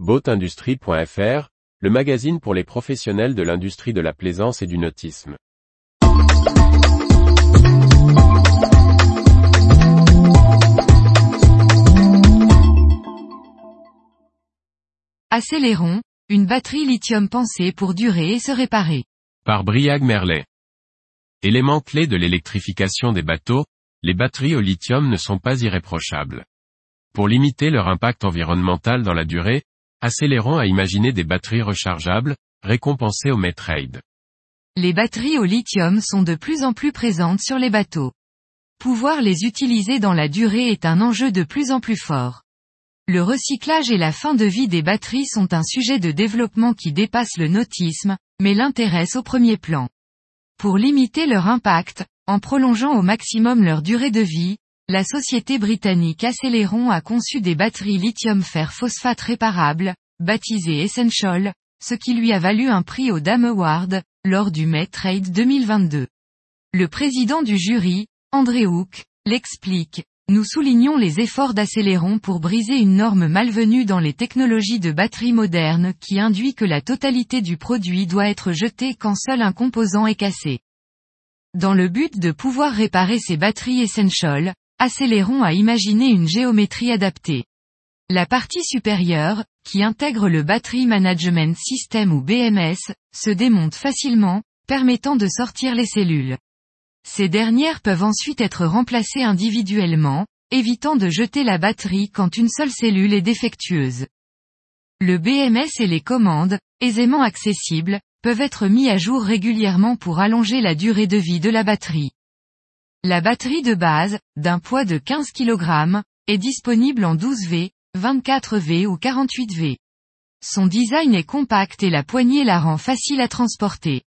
Boatindustrie.fr, le magazine pour les professionnels de l'industrie de la plaisance et du nautisme. Accélérons, une batterie lithium pensée pour durer et se réparer. Par Briag Merlet. Élément clé de l'électrification des bateaux, les batteries au lithium ne sont pas irréprochables. Pour limiter leur impact environnemental dans la durée, Accélérons à imaginer des batteries rechargeables, récompensées au Metrade. Les batteries au lithium sont de plus en plus présentes sur les bateaux. Pouvoir les utiliser dans la durée est un enjeu de plus en plus fort. Le recyclage et la fin de vie des batteries sont un sujet de développement qui dépasse le nautisme, mais l'intéresse au premier plan. Pour limiter leur impact, en prolongeant au maximum leur durée de vie, la société britannique Acceleron a conçu des batteries lithium-fer phosphate réparables, baptisées Essential, ce qui lui a valu un prix au Dame Award, lors du May Trade 2022. Le président du jury, André Hook, l'explique, nous soulignons les efforts d'Acceleron pour briser une norme malvenue dans les technologies de batteries modernes qui induit que la totalité du produit doit être jetée quand seul un composant est cassé. Dans le but de pouvoir réparer ces batteries Essential, Accélérons à imaginer une géométrie adaptée. La partie supérieure, qui intègre le Battery Management System ou BMS, se démonte facilement, permettant de sortir les cellules. Ces dernières peuvent ensuite être remplacées individuellement, évitant de jeter la batterie quand une seule cellule est défectueuse. Le BMS et les commandes, aisément accessibles, peuvent être mis à jour régulièrement pour allonger la durée de vie de la batterie. La batterie de base, d'un poids de 15 kg, est disponible en 12V, 24V ou 48V. Son design est compact et la poignée la rend facile à transporter.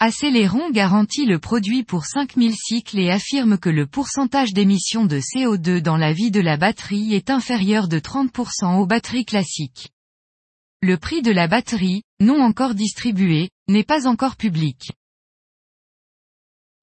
Acceleron garantit le produit pour 5000 cycles et affirme que le pourcentage d'émission de CO2 dans la vie de la batterie est inférieur de 30% aux batteries classiques. Le prix de la batterie, non encore distribué, n'est pas encore public.